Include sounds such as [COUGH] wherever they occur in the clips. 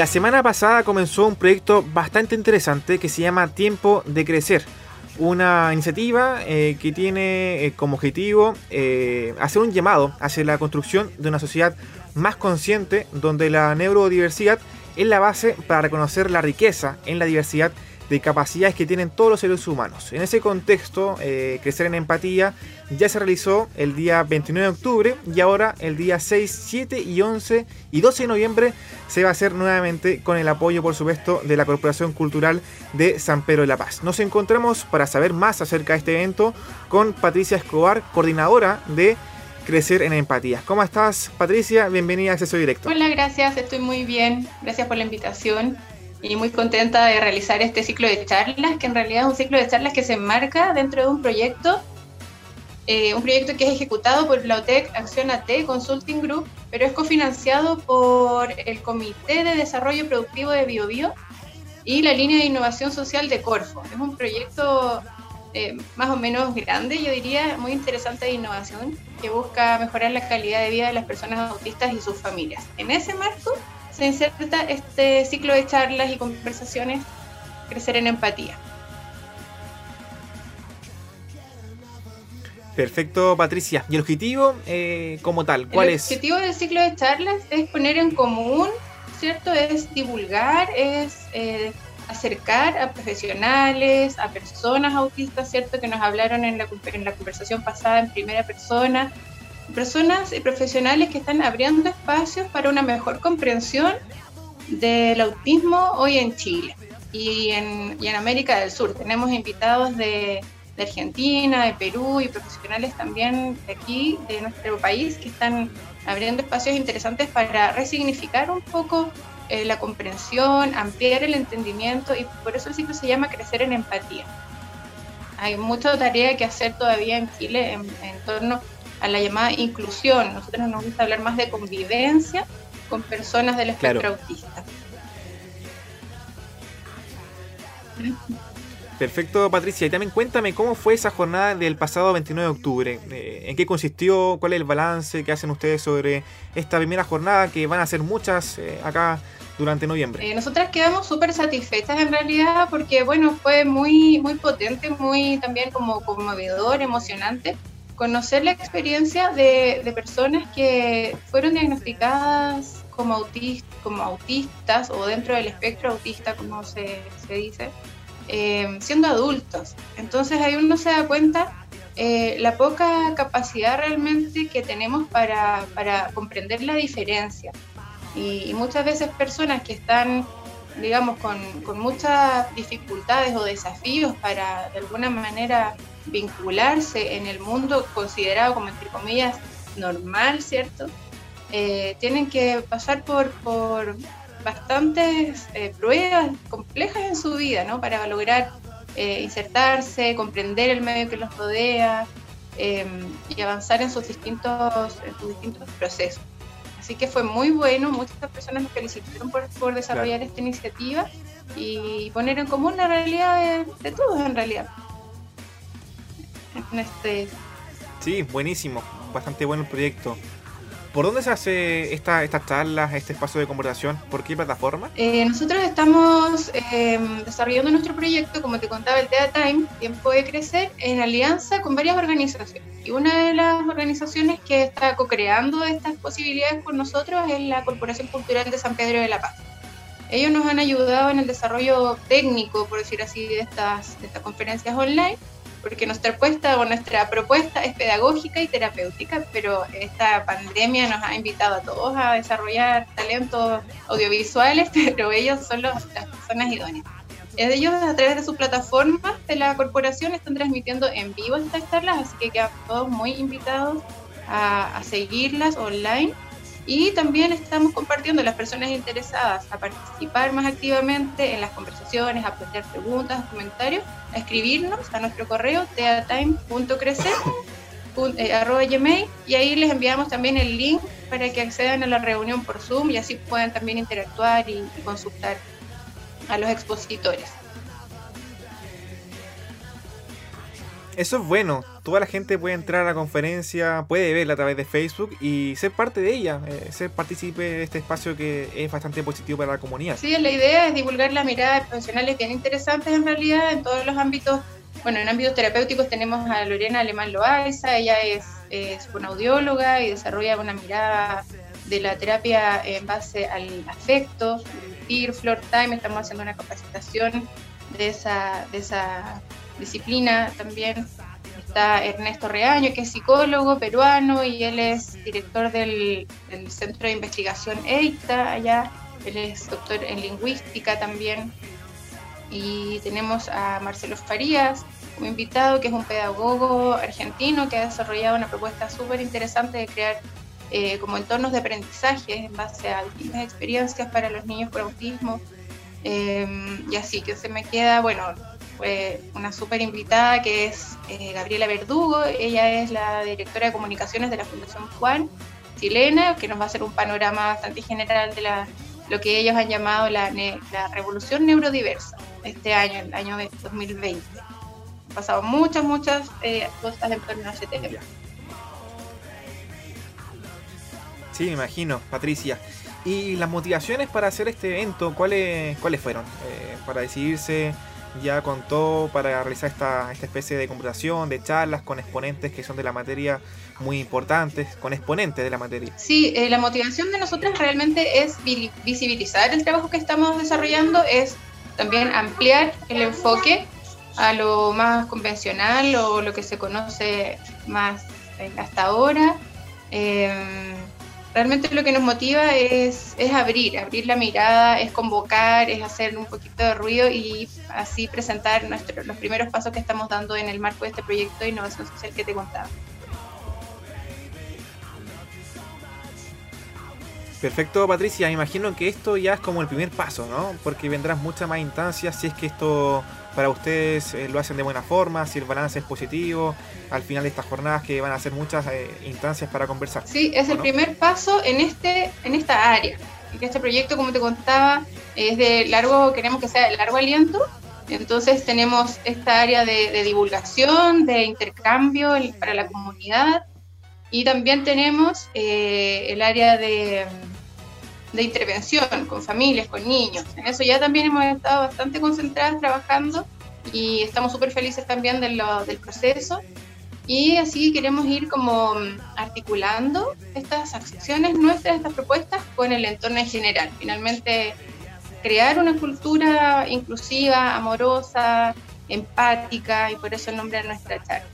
La semana pasada comenzó un proyecto bastante interesante que se llama Tiempo de Crecer. Una iniciativa eh, que tiene eh, como objetivo eh, hacer un llamado hacia la construcción de una sociedad más consciente donde la neurodiversidad es la base para reconocer la riqueza en la diversidad de capacidades que tienen todos los seres humanos. En ese contexto, eh, Crecer en Empatía ya se realizó el día 29 de octubre y ahora el día 6, 7 y 11 y 12 de noviembre se va a hacer nuevamente con el apoyo, por supuesto, de la Corporación Cultural de San Pedro de la Paz. Nos encontramos para saber más acerca de este evento con Patricia Escobar, coordinadora de Crecer en Empatía. ¿Cómo estás, Patricia? Bienvenida a Acceso Directo. Hola, gracias, estoy muy bien. Gracias por la invitación y muy contenta de realizar este ciclo de charlas, que en realidad es un ciclo de charlas que se enmarca dentro de un proyecto, eh, un proyecto que es ejecutado por la OTEC Acción AT Consulting Group, pero es cofinanciado por el Comité de Desarrollo Productivo de BioBio y la línea de innovación social de Corfo. Es un proyecto eh, más o menos grande, yo diría, muy interesante de innovación, que busca mejorar la calidad de vida de las personas autistas y sus familias. En ese marco se inserta este ciclo de charlas y conversaciones, crecer en empatía. Perfecto, Patricia. ¿Y el objetivo eh, como tal? ¿Cuál el es? El objetivo del ciclo de charlas es poner en común, ¿cierto? Es divulgar, es eh, acercar a profesionales, a personas autistas, ¿cierto? Que nos hablaron en la, en la conversación pasada en primera persona, personas y profesionales que están abriendo espacios para una mejor comprensión del autismo hoy en Chile y en, y en América del Sur. Tenemos invitados de, de, Argentina, de Perú y profesionales también de aquí, de nuestro país, que están abriendo espacios interesantes para resignificar un poco eh, la comprensión, ampliar el entendimiento y por eso el ciclo se llama Crecer en Empatía. Hay mucha tarea que hacer todavía en Chile en, en torno a la llamada inclusión. Nosotros nos gusta hablar más de convivencia con personas del espectro claro. autista. Perfecto, Patricia. Y también cuéntame cómo fue esa jornada del pasado 29 de octubre. Eh, ¿En qué consistió? ¿Cuál es el balance que hacen ustedes sobre esta primera jornada? Que van a ser muchas eh, acá durante noviembre. Eh, nosotras quedamos súper satisfechas en realidad porque, bueno, fue muy, muy potente, muy también como conmovedor, emocionante conocer la experiencia de, de personas que fueron diagnosticadas como, autist, como autistas o dentro del espectro autista, como se, se dice, eh, siendo adultos. Entonces ahí uno se da cuenta eh, la poca capacidad realmente que tenemos para, para comprender la diferencia. Y, muchas veces personas que están, digamos, con, con muchas dificultades o desafíos para de alguna manera vincularse en el mundo considerado como, entre comillas, normal, ¿cierto? Eh, tienen que pasar por, por bastantes eh, pruebas complejas en su vida, ¿no? Para lograr eh, insertarse, comprender el medio que los rodea y avanzar en sus, distintos, en sus distintos procesos. Así que fue muy bueno, muchas personas nos felicitaron por, por desarrollar claro. esta iniciativa y poner en común la realidad de, de todos en realidad en este... Sí, buenísimo, bastante bueno el proyecto. ¿Por dónde se hace esta, estas charlas, este espacio de conversación? ¿Por qué plataforma? Eh, nosotros estamos eh, desarrollando nuestro proyecto, como te contaba, el Data Time, Tiempo de Crecer, en alianza con varias organizaciones. Una de las organizaciones que está co-creando estas posibilidades con nosotros es la Corporación Cultural de San Pedro de la Paz. Ellos nos han ayudado en el desarrollo técnico, por decir así, de estas, de estas conferencias online porque nuestra propuesta o nuestra propuesta es pedagógica y terapéutica, pero esta pandemia nos ha invitado a todos a desarrollar talentos audiovisuales, [LAUGHS] pero ellos son los, las personas idóneas. Ellos a través de su plataforma de la corporación están transmitiendo en vivo estas charlas, así que quedan todos muy invitados a, a seguirlas online. Y también estamos compartiendo a las personas interesadas a participar más activamente en las conversaciones, a plantear preguntas, comentarios, a escribirnos a nuestro correo teatime.crecer.gmail y ahí les enviamos también el link para que accedan a la reunión por Zoom y así puedan también interactuar y, y consultar a los expositores. Eso es bueno. Toda la gente puede entrar a la conferencia, puede verla a través de Facebook y ser parte de ella, eh, ser partícipe de este espacio que es bastante positivo para la comunidad. Sí, la idea es divulgar la mirada de profesionales bien interesantes en realidad en todos los ámbitos. Bueno, en ámbitos terapéuticos tenemos a Lorena Alemán Loaiza, ella es, es una audióloga y desarrolla una mirada de la terapia en base al afecto, Floor Time, estamos haciendo una capacitación de esa, de esa disciplina también. Está Ernesto Reaño, que es psicólogo peruano y él es director del, Centro de Investigación EITA allá. Él es doctor en lingüística también. Y tenemos a Marcelo Farías como invitado, que es un pedagogo argentino que ha desarrollado una propuesta súper interesante de crear eh, como entornos de aprendizaje en base a distintas experiencias para los niños con autismo. Eh, y así que se me queda, bueno, fue una súper invitada que es eh, Gabriela Verdugo, ella es la directora de comunicaciones de la Fundación Juan, chilena, que nos va a hacer un panorama bastante general de la, lo que ellos han llamado la, la revolución neurodiversa este año, el año 2020. Han pasado muchas, muchas cosas en torno a ese tema. Sí, me imagino, Patricia. ¿Y las motivaciones para hacer este evento, cuáles, cuáles fueron? Eh, para decidirse ya con todo para realizar esta, esta especie de computación, de charlas con exponentes que son de la materia muy importantes, con exponentes de la materia. Sí, eh, la motivación de nosotros realmente es visibilizar el trabajo que estamos desarrollando, es también ampliar el enfoque a lo más convencional o lo que se conoce más hasta ahora. Eh, realmente lo que nos motiva es, es abrir, abrir la mirada, es convocar, es hacer un poquito de ruido y así presentar nuestro, los primeros pasos que estamos dando en el marco de este proyecto de innovación social que te contaba. Perfecto, Patricia. Me imagino que esto ya es como el primer paso, ¿no? Porque vendrán muchas más instancias si es que esto para ustedes eh, lo hacen de buena forma, si el balance es positivo, al final de estas jornadas que van a ser muchas eh, instancias para conversar. Sí, es el primer paso en, este, en esta área. Este proyecto, como te contaba, es de largo, queremos que sea de largo aliento, entonces tenemos esta área de, divulgación, de intercambio para la comunidad y también tenemos eh, el área de de intervención con familias, con niños. En eso ya también hemos estado bastante concentradas trabajando y estamos súper felices también de lo, del proceso. Y así queremos ir como articulando estas acciones nuestras, estas propuestas con el entorno en general. Finalmente, crear una cultura inclusiva, amorosa, empática y por eso el nombre de nuestra charla.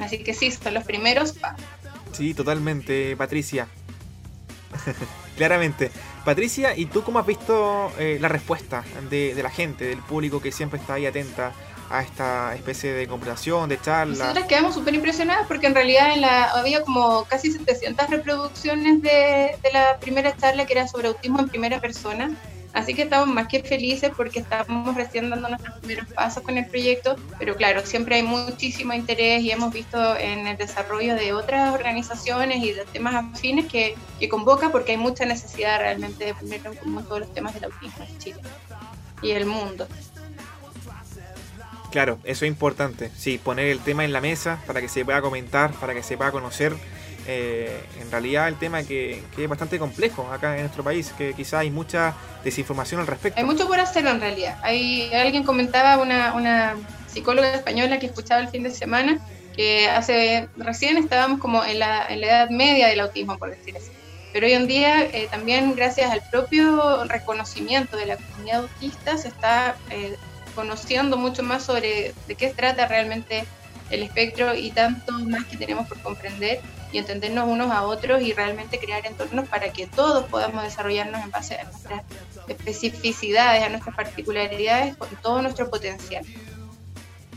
Así que sí, son los primeros pasos. Sí, totalmente, Patricia. [LAUGHS] Claramente. Patricia, ¿y tú cómo has visto eh, la respuesta de, la gente, del público que siempre está ahí atenta a esta especie de conversación, de charla? Nosotras quedamos súper impresionadas porque en realidad en la, había como casi 700 reproducciones de, de la primera charla que era sobre autismo en primera persona Así que estamos más que felices porque estamos recién dando nuestros primeros pasos con el proyecto, pero claro, siempre hay muchísimo interés y hemos visto en el desarrollo de otras organizaciones y de temas afines que, que convoca porque hay mucha necesidad realmente de poner en común todos los temas del autismo en Chile y el mundo. Claro, eso es importante, sí, poner el tema en la mesa para que se pueda comentar, para que se pueda conocer eh, en realidad el tema que, es bastante complejo acá en nuestro país, que quizá hay mucha desinformación al respecto. Hay mucho por hacer en realidad. Hay, alguien comentaba, una, una psicóloga española que escuchaba el fin de semana, que hace recién estábamos como en la, en la edad media del autismo, por decir así. Pero hoy en día, eh, también gracias al propio reconocimiento de la comunidad autista, se está eh, conociendo mucho más sobre de qué trata realmente el espectro y tanto más que tenemos por comprender y entendernos unos a otros y realmente crear entornos para que todos podamos desarrollarnos en base a nuestras especificidades, a nuestras particularidades, con todo nuestro potencial.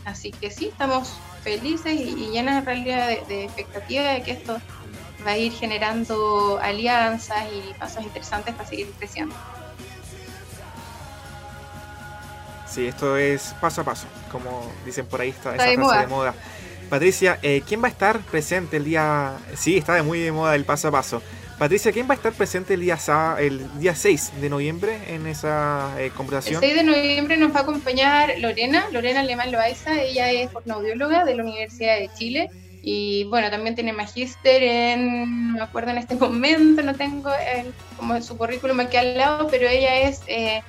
Así que sí, estamos felices y, llenas en realidad de, de expectativa de que esto va a ir generando alianzas y pasos interesantes para seguir creciendo. Sí, esto es paso a paso, como dicen por ahí, está, esa frase de moda. Patricia, eh, ¿quién va a estar presente el día? Sí, está de muy de moda el paso a paso. Patricia, ¿quién va a estar presente el día, el día 6 de noviembre en esa eh, conversación? El 6 de noviembre nos va a acompañar Lorena, Lorena Alemán Loaiza, ella es fonoaudióloga de la Universidad de Chile y bueno, también tiene magíster en, no me acuerdo en este momento, no tengo el, como su currículum aquí al lado, pero ella es eh,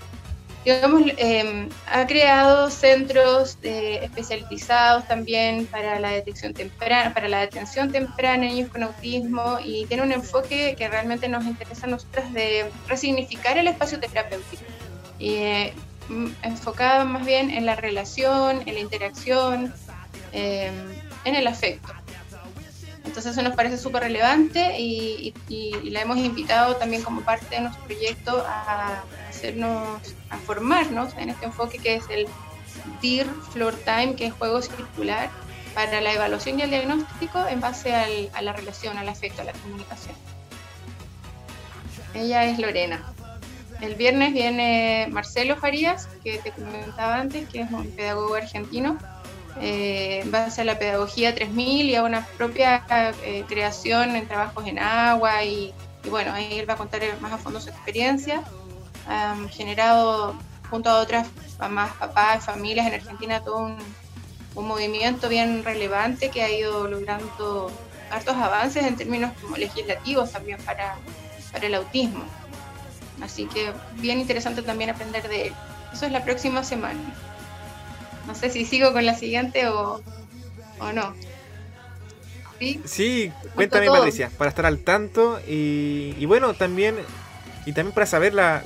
digamos, em, ha creado centros especializados también para la detección temprana, para la detención temprana en niños con autismo y tiene un enfoque que realmente nos interesa a nosotras de resignificar el espacio terapéutico y eh, enfocado más bien en la relación, en la interacción, em, en el afecto. Entonces eso nos parece súper relevante y, la hemos invitado también como parte de nuestro proyecto a hacernos, a formarnos en este enfoque que es el DIR Floor Time, que es juego circular para la evaluación y el diagnóstico en base a la relación, al afecto, a la comunicación. Ella es Lorena. El viernes viene Marcelo Farías, que te comentaba antes, que es un pedagogo argentino, eh, en base a la pedagogía 3000 y a una propia eh, creación en trabajos en agua y, bueno, ahí él va a contar más a fondo su experiencia, generado junto a otras mamás, papás, familias en Argentina todo un, movimiento bien relevante que ha ido logrando hartos avances en términos como legislativos también para, para el autismo. Así que bien interesante también aprender de él. Eso es la próxima semana. No sé si sigo con la siguiente o, o no. ¿Sí? cuéntame Patricia, para estar al tanto y, y, bueno, también y también para saber la,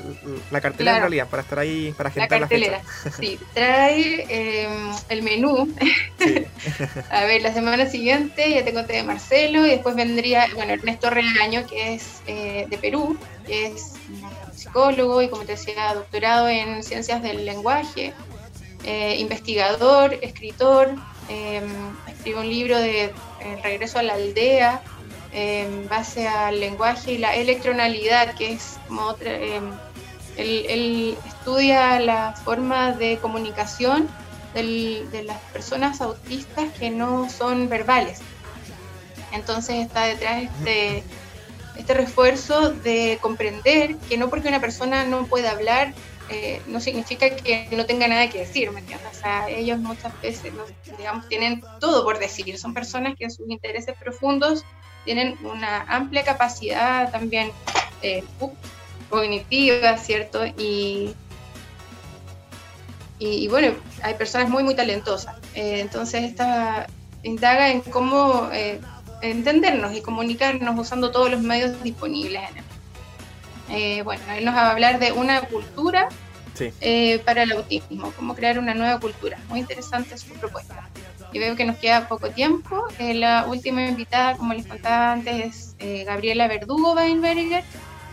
la cartelera en realidad, para estar ahí, para agendar la, cartelera. sí, trae em, el menú. [LAUGHS] a ver, la semana siguiente ya te conté de Marcelo y después vendría, bueno, Ernesto Regaño, que es eh, de Perú, que es psicólogo y como te decía, doctorado en ciencias del lenguaje eh, investigador, escritor, eh, escribe un libro de Regreso a la aldea, en base al lenguaje y la electronalidad, que es como otra... Em, él, estudia la forma de comunicación de las personas autistas que no son verbales. Entonces está detrás este, este refuerzo de comprender que no porque una persona no pueda hablar eh, no significa que no tenga nada que decir, ¿me entiendes? O sea, ellos muchas veces, digamos, tienen todo por decir, son personas que en sus intereses profundos tienen una amplia capacidad también eh, cognitiva, ¿cierto? Y, y, bueno, hay personas muy, muy talentosas. Eh, entonces, esta indaga en cómo entendernos y comunicarnos usando todos los medios disponibles en el eh, bueno, él nos va a hablar de una cultura eh, para el autismo, cómo crear una nueva cultura. Muy interesante su propuesta. Y veo que nos queda poco tiempo. Eh, la última invitada, como les contaba antes, es Gabriela Verdugo Weinberger,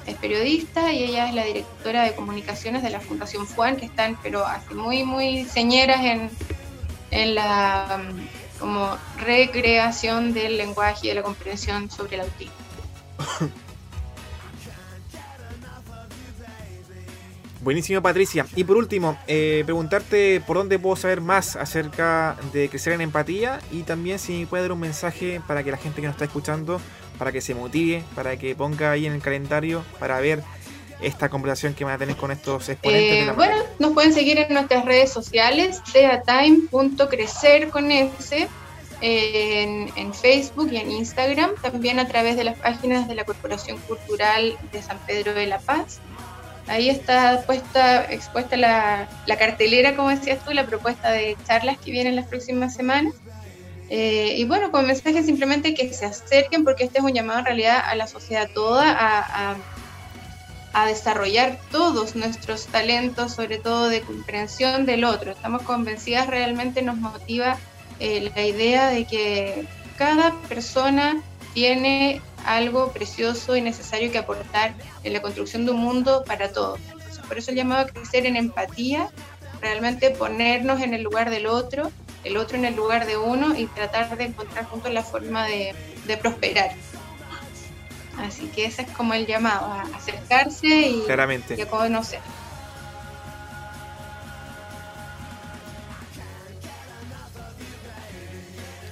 es periodista y ella es la directora de comunicaciones de la Fundación FUAN, que están pero así muy, muy señeras en, en la mm, como recreación del lenguaje y de la comprensión sobre el autismo. [LAUGHS] Buenísimo, Patricia. Y por último, eh, preguntarte por dónde puedo saber más acerca de crecer en empatía y también si puede dar un mensaje para que la gente que nos está escuchando, para que se motive, para que ponga ahí en el calendario para ver esta conversación que van a tener con estos exponentes. de la eh, bueno, nos pueden seguir en nuestras redes sociales, teatime.crecer con en, en, Facebook y en Instagram, también a través de las páginas de la Corporación Cultural de San Pedro de la Paz Ahí está puesta, expuesta la, cartelera, como decías tú, la propuesta de charlas que vienen las próximas semanas. Eh, y bueno, con mensaje simplemente que se acerquen, porque este es un llamado en realidad a la sociedad toda a, a, desarrollar todos nuestros talentos, sobre todo de comprensión del otro. Estamos convencidas, realmente nos motiva eh, la idea de que cada persona tiene algo precioso y necesario que aportar en la construcción de un mundo para todos. por eso el llamado a crecer en empatía, realmente ponernos en el lugar del otro, el otro en el lugar de uno y tratar de encontrar juntos la forma de, prosperar. Así que ese es como el llamado, a acercarse y, y a conocer.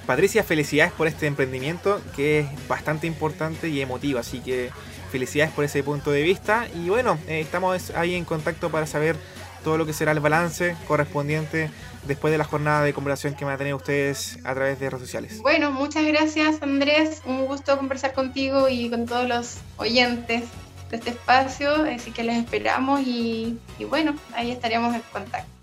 Patricia, felicidades por este emprendimiento que es bastante importante y emotivo, así que felicidades por ese punto de vista y bueno, eh, estamos ahí en contacto para saber todo lo que será el balance correspondiente después de la jornada de conversación que van a tener ustedes a través de redes sociales. Bueno, muchas gracias Andrés, un gusto conversar contigo y con todos los oyentes de este espacio, así que les esperamos y, y bueno, ahí estaríamos en contacto.